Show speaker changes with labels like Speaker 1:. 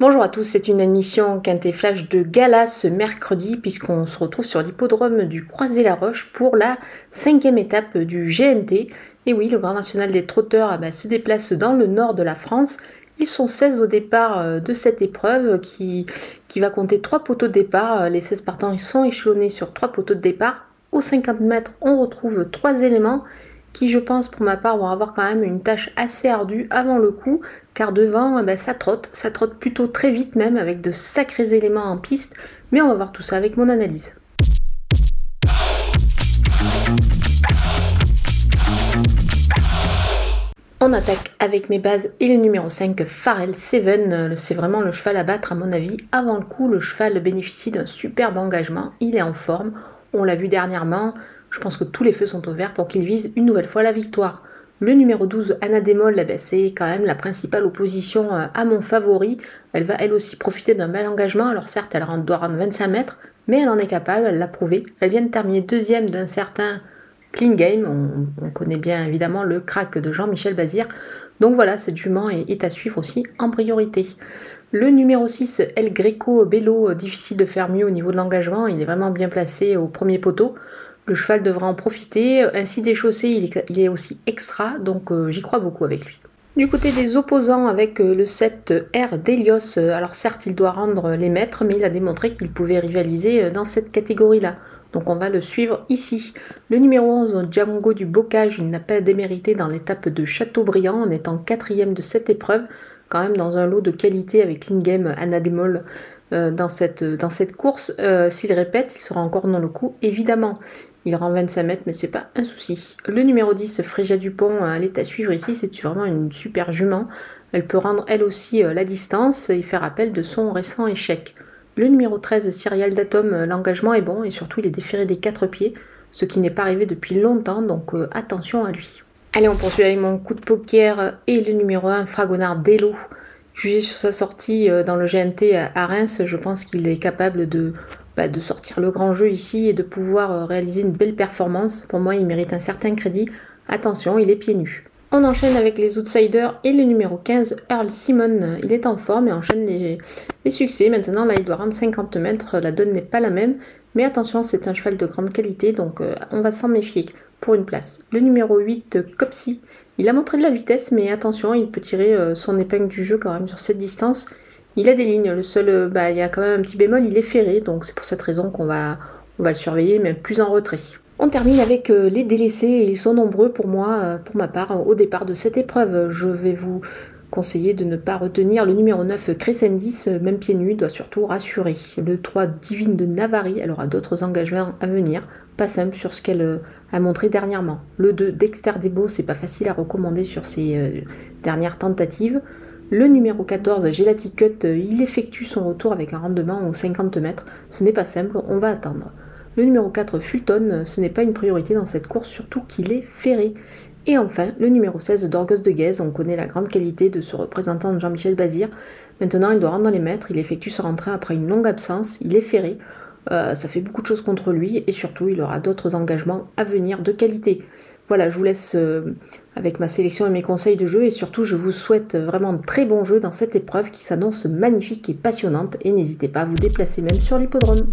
Speaker 1: Bonjour à tous, c'est une émission Quintet Flash de gala ce mercredi puisqu'on se retrouve sur l'hippodrome du Croisé-la-Roche pour la cinquième étape du GNT. Et oui, le Grand National des Trotteurs eh ben, se déplace dans le nord de la France. Ils sont 16 au départ euh, de cette épreuve qui, qui va compter 3 poteaux de départ. Euh, les 16 partants sont échelonnés sur 3 poteaux de départ. Aux 50 mètres, on retrouve 3 éléments qui je pense pour ma part vont avoir quand même une tâche assez ardue avant le coup, car devant eh ben, ça trotte, ça trotte plutôt très vite même avec de sacrés éléments en piste, mais on va voir tout ça avec mon analyse. On attaque avec mes bases et le numéro 5, Pharrell Seven. C'est vraiment le cheval à battre à mon avis. Avant le coup, le cheval bénéficie d'un superbe engagement. Il est en forme. On l'a vu dernièrement. Je pense que tous les feux sont ouverts pour qu'il vise une nouvelle fois la victoire. Le numéro 12, Anna Demol, eh ben, c'est quand même la principale opposition euh, à mon favori. Elle va elle aussi profiter d'un bel engagement. Alors certes, elle doit rendre 25 mètres, mais elle en est capable, elle l'a prouvé. Elle vient de terminer deuxième d'un certain Clean Game. On, connaît bien évidemment le crack de Jean-Michel Bazir. Donc voilà, cette jument est, est, à suivre aussi en priorité. Le numéro 6, El Greco Bello, difficile de faire mieux au niveau de l'engagement. Il est vraiment bien placé au premier poteau. Le cheval devra en profiter. Ainsi déchaussé, il est, aussi extra, donc euh, j'y crois beaucoup avec lui. Du côté des opposants avec euh, le 7 R d'Elios, euh, alors certes il doit rendre les maîtres, mais il a démontré qu'il pouvait rivaliser dans cette catégorie-là. Donc on va le suivre ici. Le numéro 11, Django du Bocage, il n'a pas démérité dans l'étape de Châteaubriand en étant quatrième de cette épreuve, quand même dans un lot de qualité avec Lingame, Anna Demol dans, cette, cette course. S'il répète, il sera encore dans le coup, évidemment. Il rend 25 mètres, mais c'est pas un souci. Le numéro 10, Fréja Dupont, elle est à suivre ici. C'est vraiment une super jument. Elle peut rendre elle aussi euh, la distance et faire appel de son récent échec. Le numéro 13, Cyrial Datum, euh, l'engagement est bon et surtout il est déféré des quatre pieds, ce qui n'est pas arrivé depuis longtemps, donc euh, attention à lui. Allez, on poursuit avec mon coup de poker et le numéro 1, Fragonard Delo. Jugé sur sa sortie dans le GNT à Reims, je pense qu'il est capable de bah, de sortir le grand jeu ici et de pouvoir euh, réaliser une belle performance. Pour moi, il mérite un certain crédit. Attention, il est pieds nus. On enchaîne avec les outsiders et le numéro 15, Earl Simon. Il est en forme et enchaîne les, succès. Maintenant, là, il doit rendre 50 mètres. La donne n'est pas la même. Mais attention, c'est un cheval de grande qualité, donc euh, on va s'en méfier pour une place. Le numéro 8, Copsy. Il a montré de la vitesse, mais attention, il peut tirer euh, son épingle du jeu quand même sur cette distance. Il a des lignes, le seul, euh, bah, il y a quand même un petit bémol, il est ferré, donc c'est pour cette raison qu'on va, on va le surveiller, mais plus en retrait. On termine avec les délaissés, ils sont nombreux pour moi, pour ma part, au départ de cette épreuve. Je vais vous conseiller de ne pas retenir le numéro 9 Crescendis, même pieds nus, doit surtout rassurer. Le 3 Divine de Navari, elle aura d'autres engagements à venir, pas simple sur ce qu'elle a montré dernièrement. Le 2 Dexter Debo, c'est pas facile à recommander sur ses dernières tentatives. Le numéro 14, Gelati Cut, euh, il effectue son retour avec un rendement aux 50 mètres. Ce n'est pas simple, on va attendre. Le numéro 4, Fulton, euh, ce n'est pas une priorité dans cette course, surtout qu'il est ferré. Et enfin, le numéro 16, Dorgos de Guez, on connaît la grande qualité de ce représentant de Jean-Michel Bazir. Maintenant, il doit rendre les mètres, il effectue sa rentrée après une longue absence, il est ferré. Euh, ça fait beaucoup de choses contre lui et surtout il aura d'autres engagements à venir de qualité. Voilà, je vous laisse euh, avec ma sélection et mes conseils de jeu et surtout je vous souhaite vraiment très bons jeux dans cette épreuve qui s'annonce magnifique et passionnante et n'hésitez pas à vous déplacer même sur l'hippodrome.